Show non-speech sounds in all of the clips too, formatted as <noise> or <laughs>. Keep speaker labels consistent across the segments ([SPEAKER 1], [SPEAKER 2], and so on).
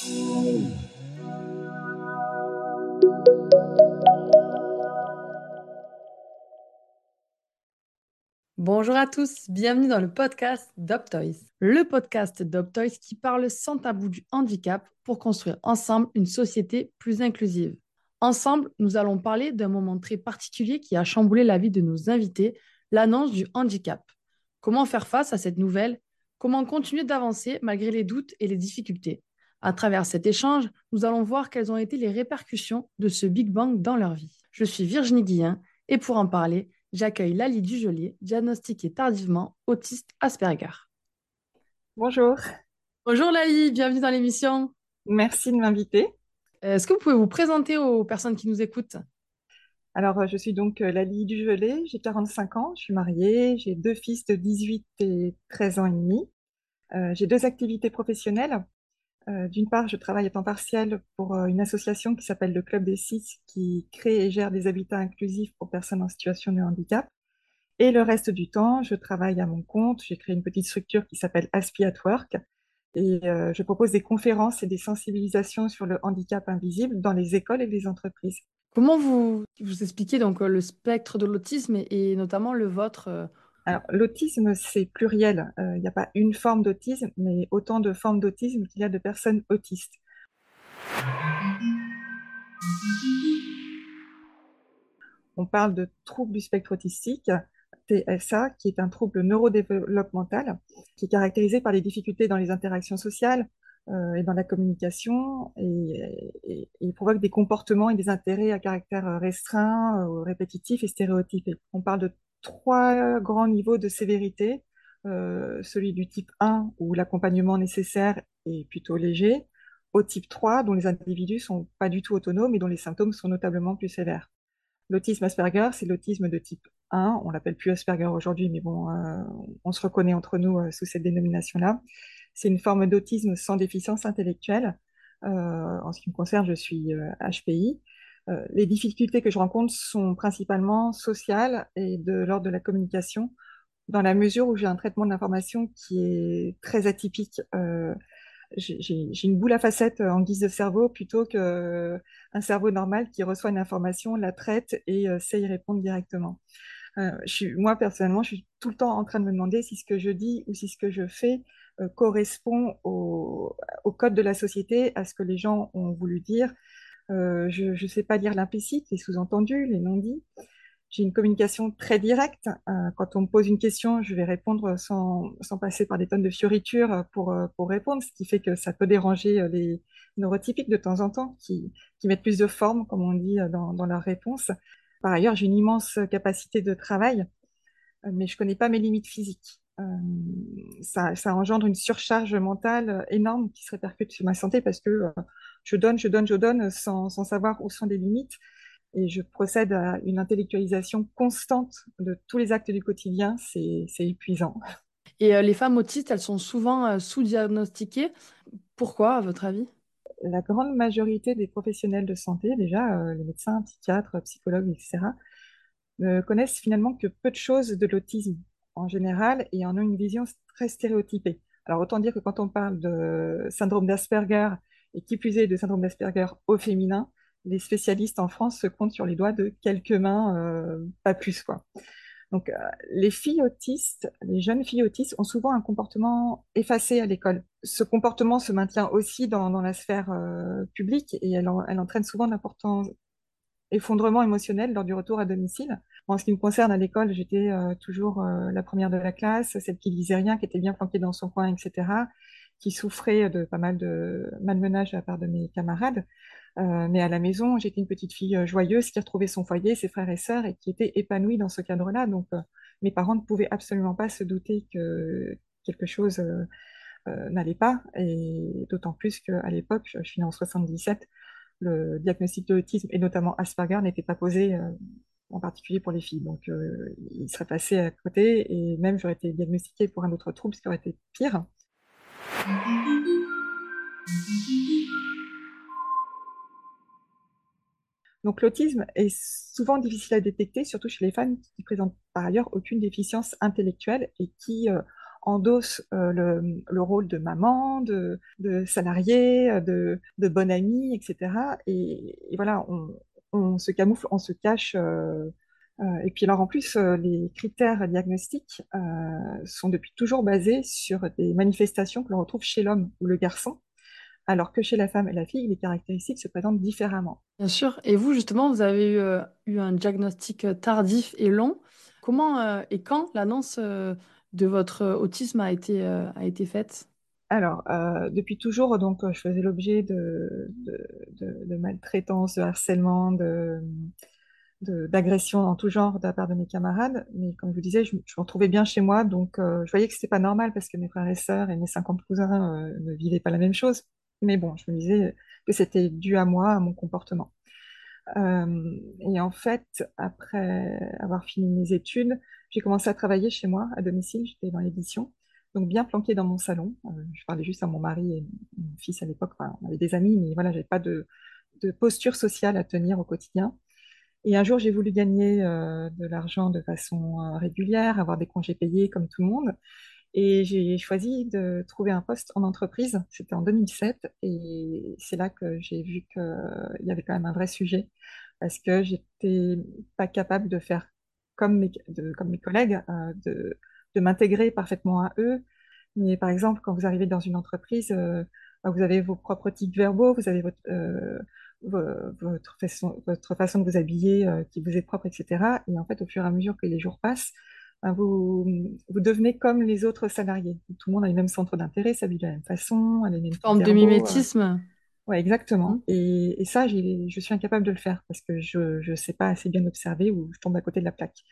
[SPEAKER 1] Bonjour à tous, bienvenue dans le podcast DocToys, le podcast DocToys qui parle sans tabou du handicap pour construire ensemble une société plus inclusive. Ensemble, nous allons parler d'un moment très particulier qui a chamboulé la vie de nos invités, l'annonce du handicap. Comment faire face à cette nouvelle? Comment continuer d'avancer malgré les doutes et les difficultés? À travers cet échange, nous allons voir quelles ont été les répercussions de ce Big Bang dans leur vie. Je suis Virginie Guillain et pour en parler, j'accueille Lali Dujolier, diagnostiquée tardivement autiste Asperger.
[SPEAKER 2] Bonjour.
[SPEAKER 1] Bonjour Lali, bienvenue dans l'émission.
[SPEAKER 2] Merci de m'inviter.
[SPEAKER 1] Est-ce que vous pouvez vous présenter aux personnes qui nous écoutent?
[SPEAKER 2] Alors, je suis donc euh, Lali Dujolet, j'ai 45 ans, je suis mariée, j'ai deux fils de 18 et 13 ans et demi. Euh, j'ai deux activités professionnelles. Euh, d'une part, je travaille à temps partiel pour une association qui s'appelle le Club des Six, qui crée et gère des habitats inclusifs pour personnes en situation de handicap. Et le reste du temps, je travaille à mon compte. J'ai créé une petite structure qui s'appelle Aspi at Work. Et je propose des conférences et des sensibilisations sur le handicap invisible dans les écoles et les entreprises.
[SPEAKER 1] Comment vous, vous expliquez donc le spectre de l'autisme et, notamment le vôtre
[SPEAKER 2] l'autisme, c'est pluriel. Il n'y a pas une forme d'autisme, mais autant de formes d'autisme qu'il y a de personnes autistes. On parle de troubles du spectre autistique, TSA, qui est un trouble neurodéveloppemental, qui est caractérisé par les difficultés dans les interactions sociales euh, et dans la communication, et, il provoque des comportements et des intérêts à caractère restreint, euh, répétitif et stéréotypé. On parle de trois grands niveaux de sévérité, euh, celui du type 1 où l'accompagnement nécessaire est plutôt léger, au type 3 dont les individus sont pas du tout autonomes et dont les symptômes sont notablement plus sévères. L'autisme Asperger, c'est l'autisme de type 1, on l'appelle plus Asperger aujourd'hui, mais bon, euh, on se reconnaît entre nous euh, sous cette dénomination-là. C'est une forme d'autisme sans déficience intellectuelle. en ce qui me concerne, je suis HPI. Euh, les difficultés que je rencontre sont principalement sociales et de l'ordre de la communication, dans la mesure où j'ai un traitement d'information qui est très atypique. Euh, j'ai une boule à facettes en guise de cerveau plutôt qu'un cerveau normal qui reçoit une information, la traite et euh, sait y répondre directement. moi, personnellement, je suis tout le temps en train de me demander si ce que je dis ou si ce que je fais correspond au, code de la société, à ce que les gens ont voulu dire, euh, je ne sais pas lire l'implicite, les sous-entendus, les non-dits. J'ai une communication très directe. Euh, quand on me pose une question, je vais répondre sans, passer par des tonnes de fioritures pour, euh, pour répondre, ce qui fait que ça peut déranger les neurotypiques de temps en temps, qui, qui mettent plus de forme, comme on dit, dans, dans leur réponse. Par ailleurs, j'ai une immense capacité de travail, mais je ne connais pas mes limites physiques. Ça, ça, engendre une surcharge mentale énorme qui se répercute sur ma santé parce que je donne, je donne, je donne sans, savoir où sont les limites. Et je procède à une intellectualisation constante de tous les actes du quotidien. C'est épuisant.
[SPEAKER 1] Et euh, les femmes autistes, elles sont souvent euh, sous-diagnostiquées. Pourquoi, à votre avis?
[SPEAKER 2] La grande majorité des professionnels de santé, déjà euh, les médecins, psychiatres, psychologues, etc., ne connaissent finalement que peu de choses de l'autisme en général et en ont une vision très stéréotypée. Alors autant dire que quand on parle de syndrome d'Asperger et qui plus est de syndrome d'Asperger au féminin, les spécialistes en France se comptent sur les doigts de quelques mains, euh, pas plus quoi. Donc, euh, les filles autistes, les jeunes filles autistes ont souvent un comportement effacé à l'école. Ce comportement se maintient aussi dans, la sphère euh, publique et elle, elle, entraîne souvent d'importants effondrements émotionnels lors du retour à domicile. En ce qui me concerne, à l'école, j'étais toujours la première de la classe, celle qui lisait rien, qui était bien flanquée dans son coin, etc qui souffrait de pas mal de malmenage de la part de mes camarades. Euh, mais à la maison, j'étais une petite fille euh, joyeuse qui retrouvait son foyer, ses frères et sœurs et qui était épanouie dans ce cadre-là. Donc, euh, mes parents ne pouvaient absolument pas se douter que quelque chose n'allait pas. Et d'autant plus qu'à l'époque, je, suis née en 77, le diagnostic de l'autisme et notamment Asperger n'était pas posé en particulier pour les filles. Donc, il serait passé à côté et même j'aurais été diagnostiquée pour un autre trouble, ce qui aurait été pire. Donc l'autisme est souvent difficile à détecter, surtout chez les femmes qui présentent par ailleurs aucune déficience intellectuelle et qui, euh, endosse le, le, rôle de maman, de, de salarié, de, bonne amie, etc. Et, voilà, on, on, se camoufle, on se cache. Et puis alors en plus, les critères diagnostiques sont depuis toujours basés sur des manifestations que l'on retrouve chez l'homme ou le garçon alors que chez la femme et la fille, les caractéristiques se présentent différemment.
[SPEAKER 1] Bien sûr. Et vous, justement, vous avez eu, euh, eu un diagnostic euh, tardif et long. Comment euh, et quand l'annonce de votre autisme a été, a été faite?
[SPEAKER 2] Alors, depuis toujours, donc, je faisais l'objet de, de, maltraitance, de harcèlement, de, d'agression en tout genre de la part de mes camarades. Mais comme je vous disais, je, je me retrouvais bien chez moi, donc je voyais que c'était pas normal parce que mes frères et sœurs et mes 50 cousins ne vivaient pas la même chose. Mais bon, je me disais que c'était dû à moi, à mon comportement. Euh, et en fait, après avoir fini mes études, j'ai commencé à travailler chez moi, à domicile. J'étais dans l'édition, donc bien planquée dans mon salon. Euh, je parlais juste à mon mari et mon fils à l'époque. Enfin, on avait des amis, mais voilà, j'avais pas de, de, posture sociale à tenir au quotidien. Et un jour, j'ai voulu gagner euh, de l'argent de façon euh, régulière, avoir des congés payés comme tout le monde. Et j'ai choisi de trouver un poste en entreprise. C'était en 2007. Et c'est là que j'ai vu qu'il y avait quand même un vrai sujet. Parce que j'étais pas capable de faire comme mes, collègues, euh, de, m'intégrer parfaitement à eux. Mais par exemple, quand vous arrivez dans une entreprise, bah, vous avez vos propres tics verbaux, vous avez votre, votre, façon, votre façon de vous habiller euh, qui vous est propre, etc. Et en fait, au fur et à mesure que les jours passent, vous, vous devenez comme les autres salariés. Tout le monde a les mêmes centres d'intérêt, s'habille de la même façon, a les mêmes
[SPEAKER 1] forme de mimétisme.
[SPEAKER 2] Euh. Ouais, exactement. Mmh. Et, et, ça, je suis incapable de le faire parce que je ne sais pas assez bien observer ou je tombe à côté de la plaque.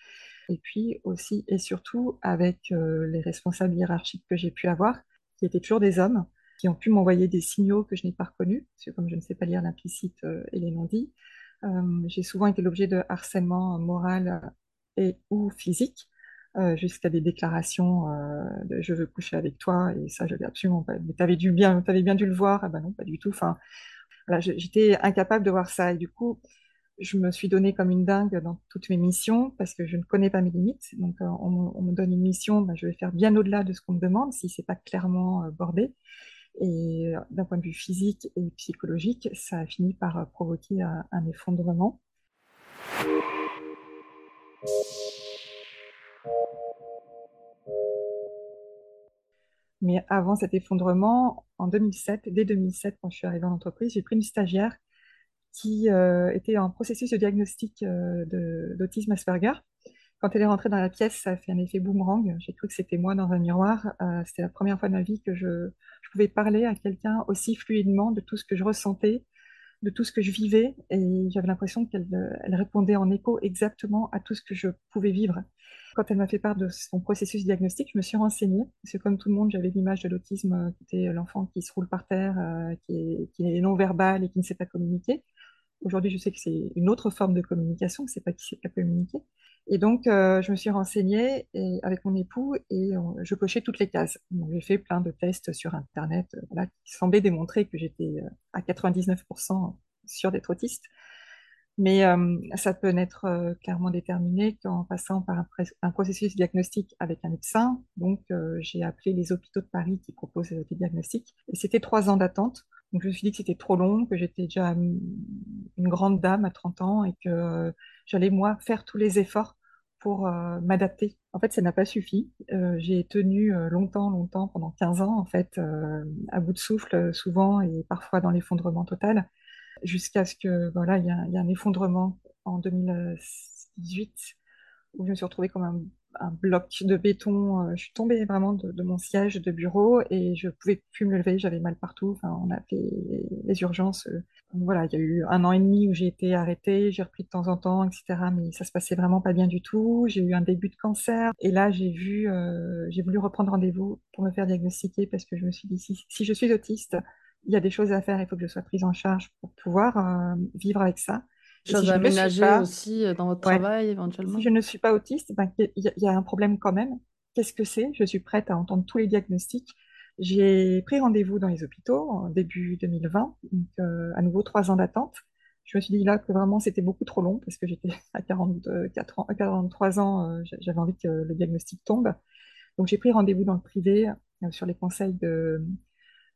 [SPEAKER 2] Et puis aussi et surtout avec euh, les responsables hiérarchiques que j'ai pu avoir, qui étaient toujours des hommes, qui ont pu m'envoyer des signaux que je n'ai pas reconnus, parce que comme je ne sais pas lire l'implicite euh, et les non-dits, j'ai souvent été l'objet de harcèlement moral et ou physique euh, jusqu'à des déclarations euh, de je veux coucher avec toi et ça j'avais absolument pas. Mais t'avais bien t'avais bien dû le voir. Ben non pas du tout. Enfin voilà, j'étais incapable de voir ça. Et du coup je me suis donné comme une dingue dans toutes mes missions parce que je ne connais pas mes limites. Donc euh, on, me donne une mission ben, je vais faire bien au-delà de ce qu'on me demande si c'est pas clairement bordé et d'un point de vue physique et psychologique ça a fini par provoquer un effondrement Mais avant cet effondrement, en 2007, dès 2007, quand je suis arrivée en entreprise, j'ai pris une stagiaire qui euh, était en processus de diagnostic euh, d'autisme Asperger. Quand elle est rentrée dans la pièce, ça a fait un effet boomerang. J'ai cru que c'était moi dans un miroir. Euh, c'était la première fois de ma vie que je, pouvais parler à quelqu'un aussi fluidement de tout ce que je ressentais, de tout ce que je vivais. Et j'avais l'impression qu'elle elle répondait en écho exactement à tout ce que je pouvais vivre. Quand elle m'a fait part de son processus diagnostique, je me suis renseignée. C'est comme tout le monde, j'avais l'image de l'autisme qui l'enfant qui se roule par terre, euh, qui, est, non-verbal et qui ne sait pas communiquer. Aujourd'hui, je sais que c'est une autre forme de communication, c'est pas qui sait pas communiquer. Et donc, euh, je me suis renseignée avec mon époux et je cochais toutes les cases. J'ai fait plein de tests sur Internet qui semblaient démontrer que j'étais à 99% sûr d'être autiste. Mais euh, ça peut être euh, clairement déterminé qu'en passant par un, processus diagnostique avec un médecin. Donc, euh, j'ai appelé les hôpitaux de Paris qui proposent des diagnostics. Et c'était trois ans d'attente. Donc, je me suis dit que c'était trop long, que j'étais déjà une grande dame à 30 ans et que j'allais, moi, faire tous les efforts pour m'adapter. En fait, ça n'a pas suffi. j'ai tenu longtemps, longtemps, pendant 15 ans, en fait, à bout de souffle, souvent, et parfois dans l'effondrement total jusqu'à ce que voilà, il y, a un effondrement en 2018 où je me suis retrouvée comme un, bloc de béton. Euh, je suis tombée vraiment de, mon siège de bureau et je pouvais plus me lever. J'avais mal partout. Enfin, on a fait les, urgences. Euh. voilà, il y a eu un an et demi où j'ai été arrêtée, j'ai repris de temps en temps, etc. Mais ça se passait vraiment pas bien du tout. J'ai eu un début de cancer et là j'ai vu, euh, j'ai voulu reprendre rendez-vous pour me faire diagnostiquer parce que je me suis dit si je suis autiste, il y a des choses à faire, il faut que je sois prise en charge pour pouvoir euh, vivre avec ça.
[SPEAKER 1] Choses à aménager aussi euh, dans votre travail éventuellement?
[SPEAKER 2] Si je ne suis pas autiste, ben, il y, a un problème quand même. Qu'est-ce que c'est? Je suis prête à entendre tous les diagnostics. J'ai pris rendez-vous dans les hôpitaux en début 2020, donc euh, à nouveau trois ans d'attente. Je me suis dit là que vraiment c'était beaucoup trop long parce que j'étais <laughs> à 44 ans, à 43 ans, j'avais envie que le diagnostic tombe. Donc j'ai pris rendez-vous dans le privé sur les conseils de,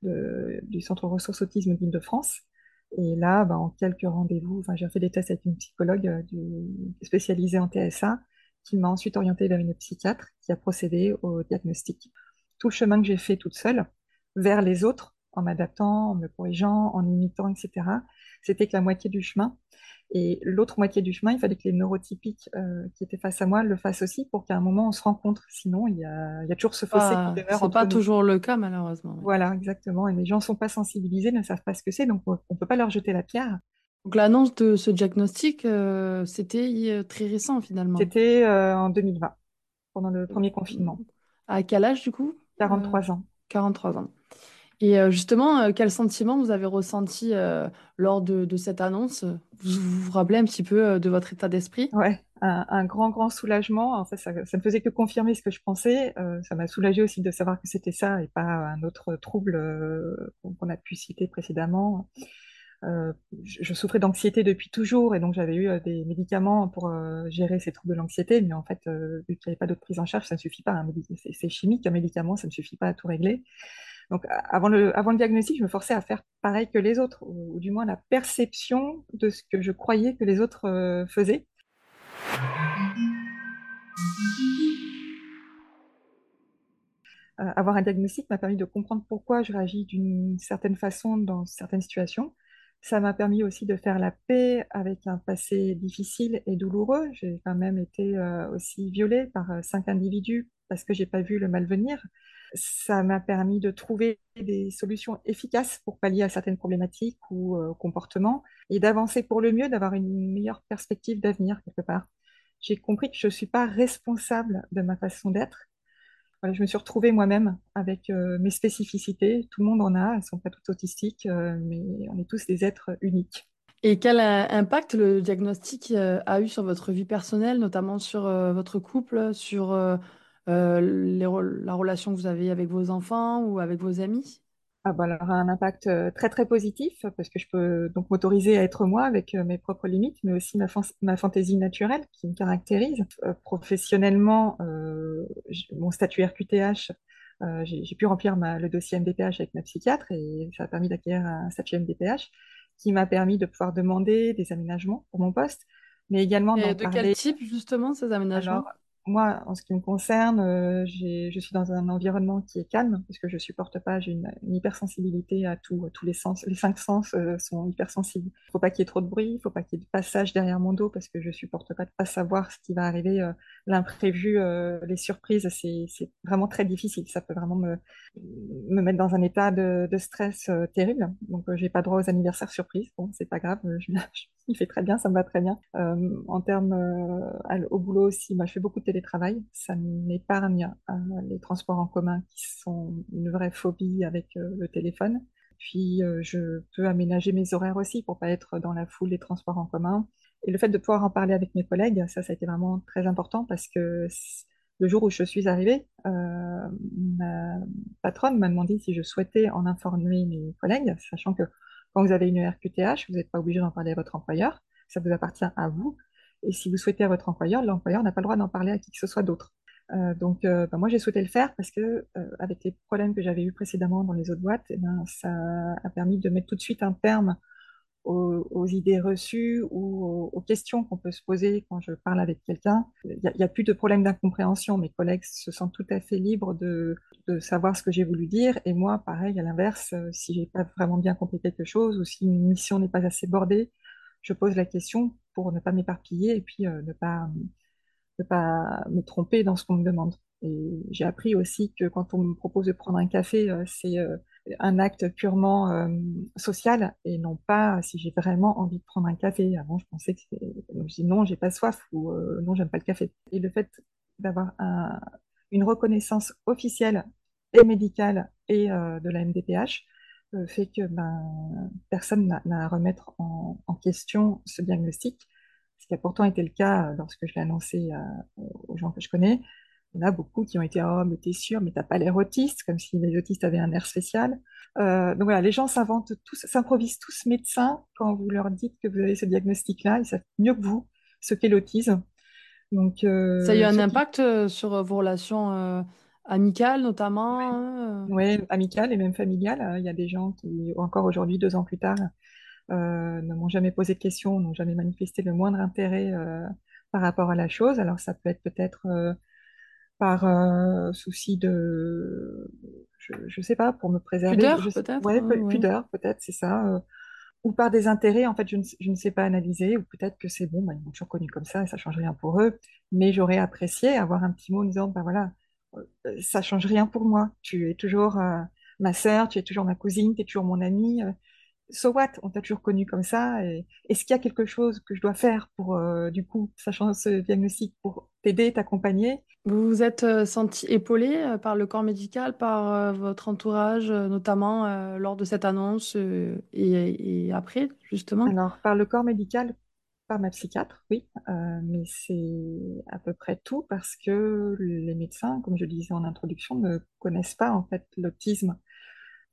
[SPEAKER 2] du Centre ressources autisme d'Île-de-France. Et là, bah, en quelques rendez-vous, j'ai fait des tests avec une psychologue euh, spécialisée en TSA qui m'a ensuite orientée vers une psychiatre qui a procédé au diagnostic. Tout le chemin que j'ai fait toute seule vers les autres, en m'adaptant, en me corrigeant, en imitant, etc., c'était que la moitié du chemin. Et l'autre moitié du chemin, il fallait que les neurotypiques euh, qui étaient face à moi le fassent aussi pour qu'à un moment on se rencontre. Sinon, il y a, il y a toujours ce fossé
[SPEAKER 1] ah,
[SPEAKER 2] qui demeure.
[SPEAKER 1] C'est pas toujours le cas, malheureusement.
[SPEAKER 2] Voilà, exactement. Et les gens ne sont pas sensibilisés, ne savent pas ce que c'est, donc on ne peut pas leur jeter la pierre.
[SPEAKER 1] Donc l'annonce de ce diagnostic, euh, c'était euh, très récent finalement.
[SPEAKER 2] C'était en 2020, pendant le premier confinement.
[SPEAKER 1] À quel âge du coup?
[SPEAKER 2] 43 ans.
[SPEAKER 1] 43 ans. Et euh, justement, euh, quel sentiment vous avez ressenti euh, lors de, cette annonce? Vous, vous rappelez un petit peu de votre état d'esprit?
[SPEAKER 2] Ouais, un, grand, grand soulagement. En fait, ça, ne me faisait que confirmer ce que je pensais. ça m'a soulagé aussi de savoir que c'était ça et pas un autre trouble qu'on a pu citer précédemment. je, souffrais d'anxiété depuis toujours et donc j'avais eu des médicaments pour gérer ces troubles de l'anxiété, mais en fait, vu qu'il n'y avait pas d'autre prise en charge, ça ne suffit pas. C'est chimique, un médicament, ça ne suffit pas à tout régler. Donc, avant le, diagnostic, je me forçais à faire pareil que les autres, ou, du moins la perception de ce que je croyais que les autres euh, faisaient. Euh, avoir un diagnostic m'a permis de comprendre pourquoi je réagis d'une certaine façon dans certaines situations. Ça m'a permis aussi de faire la paix avec un passé difficile et douloureux. J'ai quand même été euh, aussi violée par cinq individus parce que j'ai pas vu le mal venir. Ça m'a permis de trouver des solutions efficaces pour pallier à certaines problématiques ou euh, comportements et d'avancer pour le mieux, d'avoir une meilleure perspective d'avenir quelque part. J'ai compris que je ne suis pas responsable de ma façon d'être. je me suis retrouvée moi-même avec euh, mes spécificités. Tout le monde en a, elles ne sont pas toutes autistiques, euh, mais on est tous des êtres uniques.
[SPEAKER 1] Et quel impact le diagnostic a eu sur votre vie personnelle, notamment sur votre couple, sur euh, la relation que vous avez avec vos enfants ou avec vos amis?
[SPEAKER 2] Ah bah alors, un impact euh, très très positif parce que je peux donc m'autoriser à être moi avec euh, mes propres limites, mais aussi ma, ma fantaisie naturelle qui me caractérise. professionnellement, mon statut RQTH, j'ai pu remplir le dossier MDPH avec ma psychiatre et ça a permis d'acquérir un statut MDPH qui m'a permis de pouvoir demander des aménagements pour mon poste, mais également
[SPEAKER 1] d'en de quel type justement ces aménagements?
[SPEAKER 2] Moi, en ce qui me concerne, euh, je suis dans un environnement qui est calme, parce que je supporte pas, j'ai une, hypersensibilité à tout, tous les sens. Les cinq sens euh, sont hypersensibles. Il ne faut pas qu'il y ait trop de bruit, il ne faut pas qu'il y ait de passage derrière mon dos, parce que je supporte pas de pas savoir ce qui va arriver, euh, l'imprévu, les surprises, c'est vraiment très difficile. Ça peut vraiment me, me mettre dans un état de, stress terrible. Donc, j'ai pas droit aux anniversaires surprises. Bon, c'est pas grave, je, <laughs> il fait très bien, ça me va très bien. en termes au boulot aussi, moi, je fais beaucoup de télétravail. Ça m'épargne euh, les transports en commun qui sont une vraie phobie avec euh, le téléphone. Puis euh, je peux aménager mes horaires aussi pour pas être dans la foule des transports en commun. Et le fait de pouvoir en parler avec mes collègues, ça, ça a été vraiment très important parce que le jour où je suis arrivée, ma patronne m'a demandé si je souhaitais en informer mes collègues, sachant que quand vous avez une RQTH, vous n'êtes pas obligé d'en parler à votre employeur, ça vous appartient à vous. Et si vous souhaitez à votre employeur, l'employeur n'a pas le droit d'en parler à qui que ce soit d'autre. Euh, donc, euh, bah, moi, j'ai souhaité le faire parce que, euh, avec les problèmes que j'avais eus précédemment dans les autres boîtes, eh ben, ça a permis de mettre tout de suite un terme aux, idées reçues ou aux, questions qu'on peut se poser quand je parle avec quelqu'un. Il n'y a, plus de problème d'incompréhension. Mes collègues se sentent tout à fait libres de, savoir ce que j'ai voulu dire. Et moi, pareil, à l'inverse, si j'ai pas vraiment bien compris quelque chose ou si une mission n'est pas assez bordée, je pose la question pour ne pas m'éparpiller et puis euh, ne, pas, ne pas me tromper dans ce qu'on me demande. Et j'ai appris aussi que quand on me propose de prendre un café, euh, c'est euh, un acte purement social et non pas si j'ai vraiment envie de prendre un café. Avant, je pensais que je dis non, j'ai pas soif ou non, j'aime pas le café. Et le fait d'avoir une reconnaissance officielle et médicale et de la MDPH, fait que ben, personne n'a à remettre en, question ce diagnostic, ce qui a pourtant été le cas lorsque je l'ai annoncé aux gens que je connais. Il y en a beaucoup qui ont été Oh, mais t'es sûr, mais t'as pas l'air autiste, comme si les autistes avaient un air spécial. Euh, donc voilà, les gens s'inventent tous, s'improvisent tous médecins quand vous leur dites que vous avez ce diagnostic-là. Ils savent mieux que vous ce qu'est l'autisme.
[SPEAKER 1] Donc, euh, ça a eu un impact euh, sur vos relations amicales notamment.
[SPEAKER 2] Oui, amicales et même familiales. Il y a des gens qui, encore aujourd'hui, deux ans plus tard, euh, ne m'ont jamais posé de questions, n'ont jamais manifesté le moindre intérêt euh, par rapport à la chose. Alors ça peut être peut-être euh, par souci de, je ne sais pas, pour me préserver.
[SPEAKER 1] Pudeur peut-être.
[SPEAKER 2] Ouais, pudeur peut-être, c'est ça. ou par des intérêts, en fait, je ne, je ne sais pas analyser, ou peut-être que c'est bon, bah, ils m'ont toujours connu comme ça et ça change rien pour eux. Mais j'aurais apprécié avoir un petit mot en disant, ben voilà, ça change rien pour moi. Tu es toujours ma sœur, tu es toujours ma cousine, tu es toujours mon amie so what, on t'a toujours connu comme ça. Est-ce qu'il y a quelque chose que je dois faire pour, euh, du coup, sachant ce diagnostic, pour t'aider, t'accompagner?
[SPEAKER 1] Vous vous êtes euh, senti épaulé euh, par le corps médical, par votre entourage, notamment lors de cette annonce et, après, justement?
[SPEAKER 2] Alors, par le corps médical, par ma psychiatre, oui, mais c'est à peu près tout parce que les médecins, comme je le disais en introduction, ne connaissent pas en fait l'autisme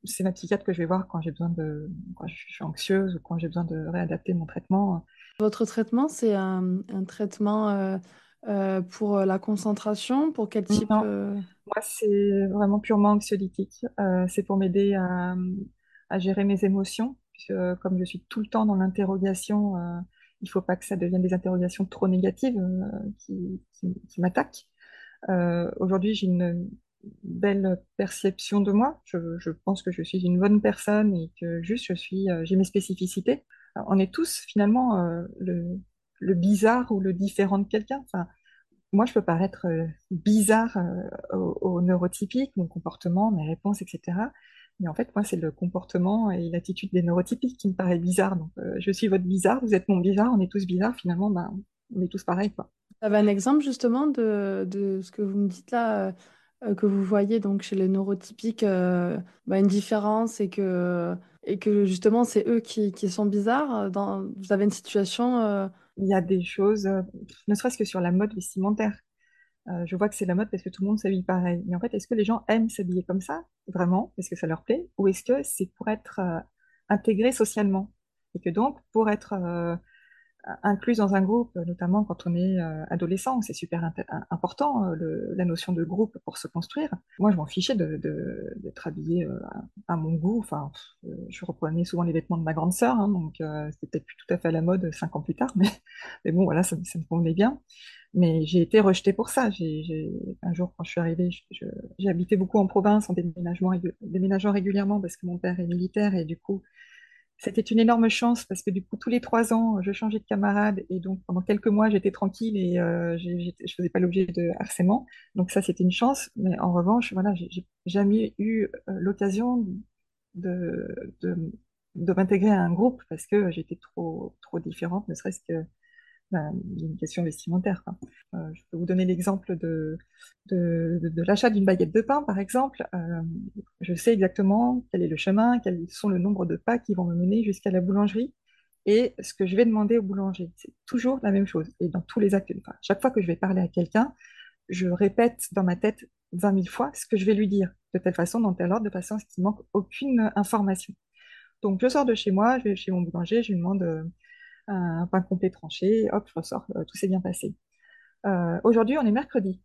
[SPEAKER 2] c'est ma psychiatre que je vais voir quand j'ai besoin de, quand je suis anxieuse ou quand j'ai besoin de réadapter mon traitement.
[SPEAKER 1] Votre traitement, c'est un, traitement euh, euh, pour la concentration, pour quel type euh?
[SPEAKER 2] Moi, c'est vraiment purement anxiolytique. c'est pour m'aider à, gérer mes émotions, puisque comme je suis tout le temps dans l'interrogation, il faut pas que ça devienne des interrogations trop négatives qui, qui m'attaquent. Aujourd'hui, j'ai une belle perception de moi. Je, pense que je suis une bonne personne et que juste je suis, euh, j'ai mes spécificités. on est tous finalement euh, le, bizarre ou le différent de quelqu'un. Enfin, moi, je peux paraître euh, bizarre au, neurotypique, mon comportement, mes réponses, etc. Mais en fait, moi, c'est le comportement et l'attitude des neurotypiques qui me paraît bizarre. Donc, je suis votre bizarre, vous êtes mon bizarre, on est tous bizarres. Finalement, ben, on est tous pareils. Quoi.
[SPEAKER 1] Vous avez un exemple justement de, de, ce que vous me dites là euh, que vous voyez donc chez les neurotypiques euh, bah, une différence et que, et que justement c'est eux qui, qui, sont bizarres euh, dans, Vous avez une situation...
[SPEAKER 2] Il y a des choses, ne serait-ce que sur la mode vestimentaire. Je vois que c'est la mode parce que tout le monde s'habille pareil. Mais en fait, est-ce que les gens aiment s'habiller comme ça, vraiment Est-ce que ça leur plaît Ou est-ce que c'est pour être intégré socialement? Et que donc, pour être incluse dans un groupe, notamment quand on est euh, adolescent, c'est super important euh, la notion de groupe pour se construire. Moi, je m'en fichais d'être habillée euh, à, mon goût. Enfin, je reprenais souvent les vêtements de ma grande sœur, hein, donc c'était peut-être plus tout à fait à la mode cinq ans plus tard, mais, <laughs> bon, voilà, ça, me convenait bien. Mais j'ai été rejetée pour ça. un jour, quand je suis arrivée, j'ai habité beaucoup en province, en déménageant régulièrement parce que mon père est militaire et du coup, c'était une énorme chance parce que du coup, tous les trois ans, je changeais de camarade et donc pendant quelques mois, j'étais tranquille et euh, je ne faisais pas l'objet de harcèlement. Donc ça, c'était une chance. Mais en revanche, voilà, j'ai jamais eu euh, l'occasion de, de, de m'intégrer à un groupe parce que j'étais trop, trop différente, ne serait-ce que une question vestimentaire. Euh, je peux vous donner l'exemple de, l'achat d'une baguette de pain, par exemple. Euh, je sais exactement quel est le chemin, quels sont le nombre de pas qui vont me mener jusqu'à la boulangerie. Et ce que je vais demander au boulanger, c'est toujours la même chose. Et dans tous les actes, chaque fois que je vais parler à quelqu'un, je répète dans ma tête 20 000 fois ce que je vais lui dire, de telle façon, dans tel ordre, de façon à manque aucune information. Donc, je sors de chez moi, je vais chez mon boulanger, je lui demande euh, un pain complet tranché, hop, je ressors, euh, tout s'est bien passé. Euh, aujourd'hui, on est mercredi.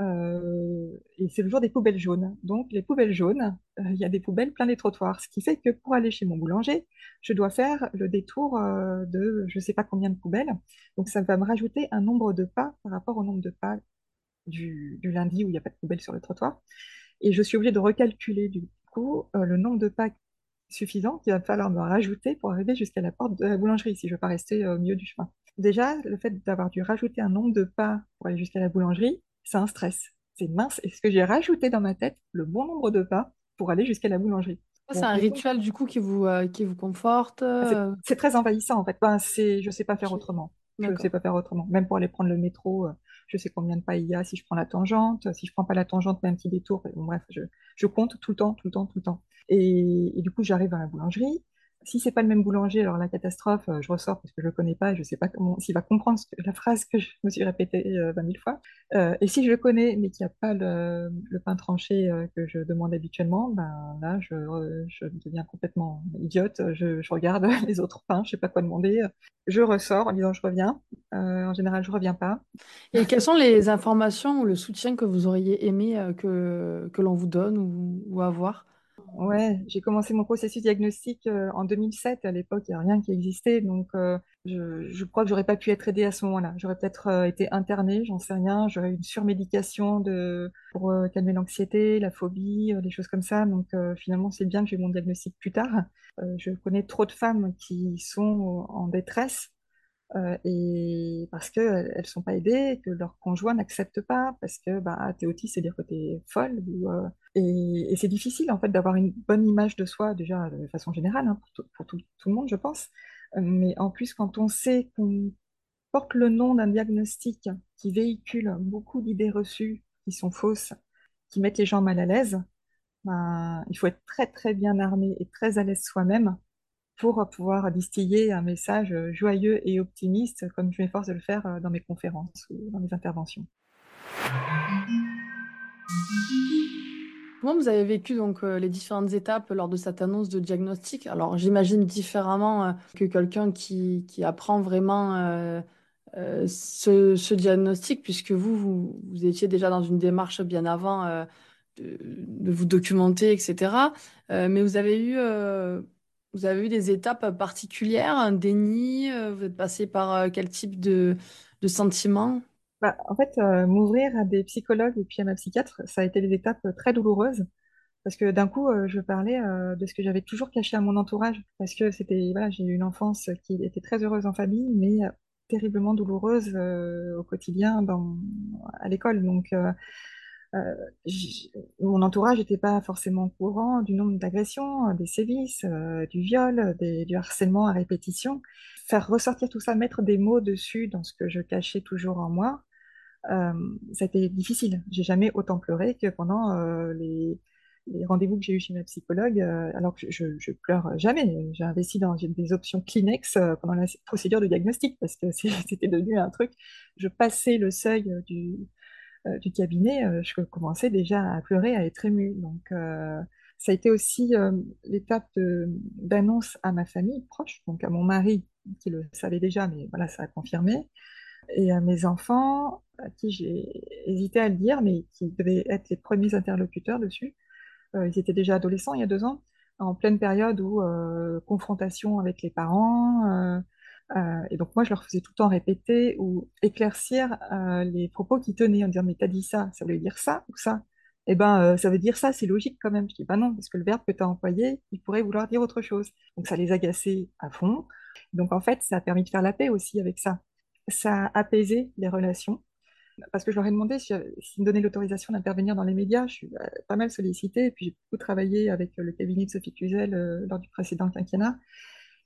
[SPEAKER 2] Euh, et c'est le jour des poubelles jaunes. Donc, les poubelles jaunes, il y a des poubelles plein des trottoirs. Ce qui fait que pour aller chez mon boulanger, je dois faire le détour de je ne sais pas combien de poubelles. Donc, ça va me rajouter un nombre de pas par rapport au nombre de pas du, lundi où il n'y a pas de poubelle sur le trottoir. Et je suis obligée de recalculer du coup le nombre de pas suffisant qu'il va falloir me rajouter pour arriver jusqu'à la porte de la boulangerie si je ne veux pas rester au milieu du chemin. Déjà, le fait d'avoir dû rajouter un nombre de pas pour aller jusqu'à la boulangerie, c'est un stress. C'est mince. Est-ce que j'ai rajouté dans ma tête le bon nombre de pas pour aller jusqu'à la boulangerie
[SPEAKER 1] C'est un rituel du coup qui vous, euh, qui vous conforte
[SPEAKER 2] euh? C'est très envahissant en fait. Ben, je ne sais pas faire autrement. Je ne sais pas faire autrement. Même pour aller prendre le métro, euh, je sais combien de pas il y a si je prends la tangente. Si je prends pas la tangente, un petit détour. bref, je, compte tout le temps, tout le temps, tout le temps. Et, du coup, j'arrive à la boulangerie. Si c'est pas le même boulanger, alors la catastrophe, euh, je ressors parce que je le connais pas et je sais pas comment s'il va comprendre la phrase que je me suis répétée euh, 20 000 fois. Euh, et si je le connais mais qu'il n'y a pas le, pain tranché euh, que je demande habituellement, ben là je, euh, deviens complètement idiote. Je, regarde <laughs> les autres pains, je sais pas quoi demander. Je ressors en disant je reviens. Euh, en général, je reviens pas.
[SPEAKER 1] Et quelles sont les informations ou le soutien que vous auriez aimé euh, que, que l'on vous donne ou avoir?
[SPEAKER 2] Ouais, j'ai commencé mon processus diagnostic euh, en 2007. À l'époque, il n'y a rien qui existait. Donc, euh, je, crois que j'aurais pas pu être aidée à ce moment-là. J'aurais peut-être euh, été internée, j'en sais rien. J'aurais eu une surmédication de, pour euh, calmer l'anxiété, la phobie, des choses comme ça. Donc, finalement, c'est bien que j'ai mon diagnostic plus tard. Je connais trop de femmes qui sont en détresse euh, et parce qu'elles ne sont pas aidées, que leur conjoint n'accepte pas, parce que bah, t'es autiste, c'est-à-dire que t'es folle. euh, et, c'est difficile en fait d'avoir une bonne image de soi, déjà de façon générale, hein, pour, tout, tout- le monde, je pense. Euh, Mais en plus, quand on sait qu'on porte le nom d'un diagnostic qui véhicule beaucoup d'idées reçues qui sont fausses, qui mettent les gens mal à l'aise, ben, il faut être très très bien armé et très à l'aise soi-même pour pouvoir distiller un message joyeux et optimiste, comme je m'efforce de le faire euh, dans mes conférences ou dans mes interventions.
[SPEAKER 1] Comment vous avez vécu donc euh, les différentes étapes lors de cette annonce de diagnostic? Alors j'imagine différemment euh, que quelqu'un qui, qui apprend vraiment euh, euh, ce, diagnostic, puisque vous, vous, étiez déjà dans une démarche bien avant euh, de, vous documenter, etc. Euh, mais vous avez eu, euh, vous avez eu des étapes particulières, un déni, euh, vous êtes passé par euh, quel type de, de sentiments?
[SPEAKER 2] Bah, en fait, euh, m'ouvrir à des psychologues et puis à ma psychiatre, ça a été des étapes très douloureuses. Parce que d'un coup, euh, je parlais euh, de ce que j'avais toujours caché à mon entourage. Parce que c'était, voilà, j'ai eu une enfance qui était très heureuse en famille, mais euh, terriblement douloureuse euh, au quotidien dans, à l'école. Donc, euh, mon entourage n'était pas forcément au courant du nombre d'agressions, euh, des sévices, euh, du viol, du harcèlement à répétition. Faire ressortir tout ça, mettre des mots dessus dans ce que je cachais toujours en moi, euh, été difficile. J'ai jamais autant pleuré que pendant les, rendez-vous que j'ai eus chez ma psychologue, alors que je, je pleure jamais. J'ai investi dans des options Kleenex pendant la procédure de diagnostic parce que <laughs> c'était devenu un truc. Je passais le seuil du, du cabinet, euh, je commençais déjà à pleurer, à être émue. Donc, euh, ça a été aussi euh, l'étape d'annonce à ma famille proche, donc à mon mari qui le savait déjà, mais voilà, ça a confirmé et à mes enfants, à qui j'ai hésité à le dire, mais qui devaient être les premiers interlocuteurs dessus. Euh, ils étaient déjà adolescents il y a deux ans, en pleine période où euh, confrontation avec les parents. Euh, et donc moi, je leur faisais tout le temps répéter ou éclaircir euh, les propos qu'ils tenaient en disant, mais t'as dit ça, ça voulait dire ça ou ça? Eh ben, euh, ça veut dire ça, c'est logique quand même. Je dis, bah non, parce que le verbe que tu as employé, il pourrait vouloir dire autre chose. Donc ça les agaçait à fond. Donc en fait, ça a permis de faire la paix aussi avec ça ça a apaisé les relations. Parce que je leur ai demandé si- s'ils me donnaient l'autorisation d'intervenir dans les médias. Je suis euh, pas mal sollicitée, et puis j'ai beaucoup travaillé avec le cabinet de Sophie Cluzel lors du précédent quinquennat.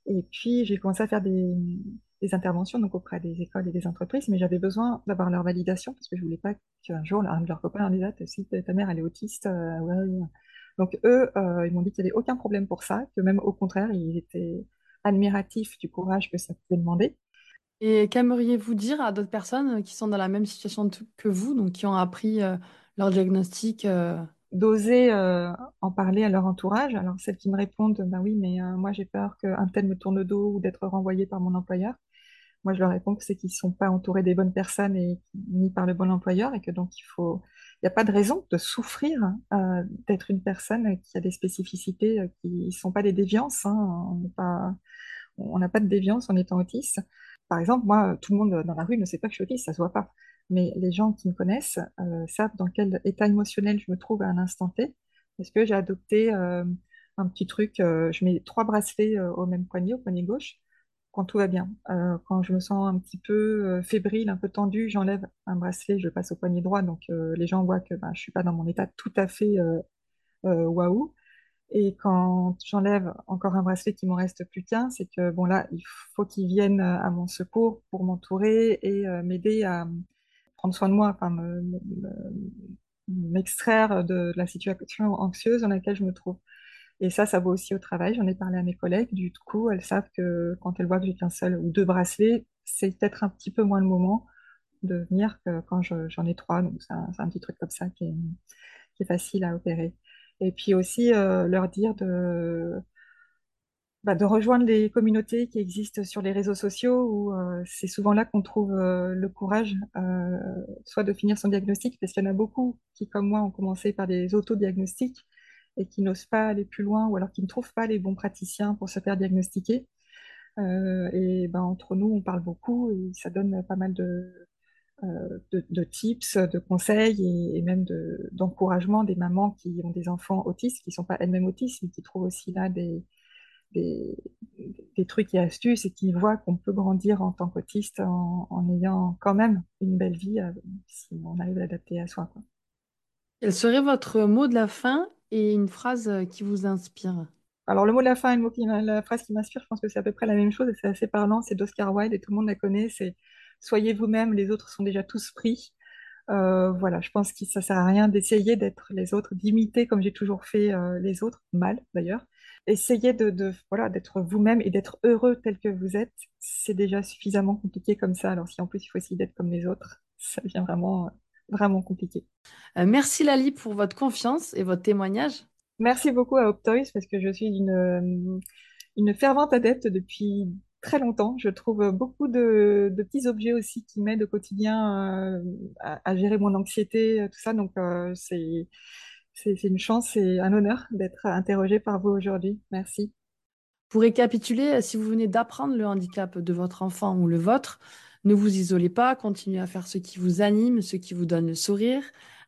[SPEAKER 2] Et puis j'ai commencé à faire des, interventions donc auprès des écoles et des entreprises, mais j'avais besoin d'avoir leur validation parce que je voulais pas qu'un jour un de leurs copains leur dise Ah, si ta mère elle est autiste, euh. Donc eux, euh, ils m'ont dit qu'il n'y avait aucun problème pour ça, que même au contraire, ils étaient admiratifs du courage que ça pouvait demander.
[SPEAKER 1] Et qu'aimeriez-vous dire à d'autres personnes qui sont dans la même situation que vous, donc qui ont appris euh, leur diagnostic
[SPEAKER 2] d'oser euh, en parler à leur entourage. Alors, celles qui me répondent, bah oui, mais euh, moi j'ai peur qu'un tel me tourne le dos ou d'être renvoyé par mon employeur. Moi, je leur réponds que c'est qu'ils ne sont pas entourés des bonnes personnes et ni par le bon employeur et que donc il faut, il n'y a pas de raison de souffrir euh, d'être une personne qui a des spécificités euh, qui ne sont pas des déviances. hein. On n'est pas, on n'a pas de déviance en étant autiste. Par exemple, moi, tout le monde dans la rue ne sait pas que je suis autiste, ça se voit pas. Mais les gens qui me connaissent euh, savent dans quel état émotionnel je me trouve à un instant T. Parce que j'ai adopté euh, un petit truc, euh, je mets trois bracelets au même poignet, au poignet gauche, quand tout va bien. Quand je me sens un petit peu fébrile, un peu tendue, j'enlève un bracelet, je passe au poignet droit. Donc les gens voient que ben, je suis pas dans mon état tout à fait waouh. Et quand j'enlève encore un bracelet qui m'en reste plus qu'un, c'est que bon là, il faut qu'ils viennent à mon secours pour m'entourer et m'aider à prendre soin de moi, enfin me- me- me- m'extraire de la situation anxieuse dans laquelle je me trouve. Et ça, ça vaut aussi au travail. J'en ai parlé à mes collègues. Du coup, elles savent que quand elles voient que j'ai qu'un seul ou deux bracelets, c'est peut-être un petit peu moins le moment de venir que quand j'en ai trois. Donc, c'est un, petit truc comme ça qui est, qui est facile à opérer. Et puis aussi, euh, leur dire de bah, de rejoindre les communautés qui existent sur les réseaux sociaux, où euh, c'est souvent là qu'on trouve euh, le courage, euh, soit de finir son diagnostic, parce qu'il y en a beaucoup qui, comme moi, ont commencé par des autodiagnostics et qui n'osent pas aller plus loin, ou alors qui ne trouvent pas les bons praticiens pour se faire diagnostiquer. et ben, entre nous, on parle beaucoup et ça donne pas mal de, de, tips, de conseils et même d'encouragement des mamans qui ont des enfants autistes, qui ne sont pas elles-mêmes autistes, mais qui trouvent aussi là des, des, des, trucs et astuces et qui voient qu'on peut grandir en tant qu'autiste en, en, ayant quand même une belle vie euh, si on arrive à l'adapter à soi. Quoi.
[SPEAKER 1] Quel serait votre mot de la fin et une phrase euh, qui vous inspire?
[SPEAKER 2] Alors le mot de la fin et le mot qui, la phrase qui m'inspire, je pense que c'est à peu près la même chose et c'est assez parlant, c'est d'Oscar Wilde et tout le monde la connaît, c'est soyez vous-même, les autres sont déjà tous pris. Euh, voilà, je pense que ça sert à rien d'essayer d'être les autres, d'imiter comme j'ai toujours fait euh, les autres, mal d'ailleurs. Essayez de, de voilà d'être vous-même et d'être heureux tel que vous êtes, c'est déjà suffisamment compliqué comme ça. Alors si en plus il faut essayer d'être comme les autres, <laughs> ça devient vraiment vraiment compliqué.
[SPEAKER 1] Euh, merci Lali pour votre confiance et votre témoignage.
[SPEAKER 2] Merci beaucoup à Optoys parce que je suis une, une fervente adepte depuis très longtemps. Je trouve beaucoup de, de petits objets aussi qui m'aident au quotidien euh, à, à, gérer mon anxiété, tout ça. Donc, euh, c'est, c'est, une chance et un honneur d'être interrogée par vous aujourd'hui. Merci.
[SPEAKER 1] Pour récapituler, si vous venez d'apprendre le handicap de votre enfant ou le vôtre, ne vous isolez pas, continuez à faire ce qui vous anime, ce qui vous donne le sourire.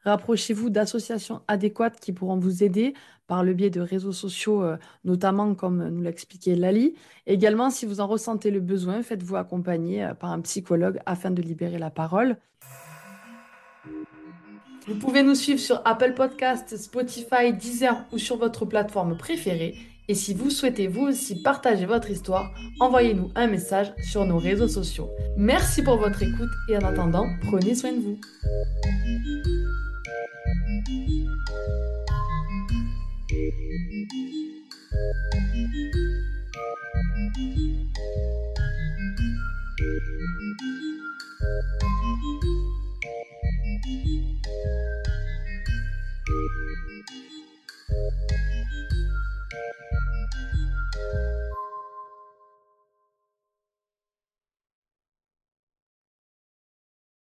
[SPEAKER 1] Rapprochez-vous d'associations adéquates qui pourront vous aider par le biais de réseaux sociaux, euh, notamment comme nous l'expliquait Lali. Également, si vous en ressentez le besoin, faites-vous accompagner euh, par un psychologue afin de libérer la parole. Vous pouvez nous suivre sur Apple Podcasts, Spotify, Deezer ou sur votre plateforme préférée. Et si vous souhaitez vous aussi partager votre histoire, envoyez-nous un message sur nos réseaux sociaux. Merci pour votre écoute et en attendant, prenez soin de vous.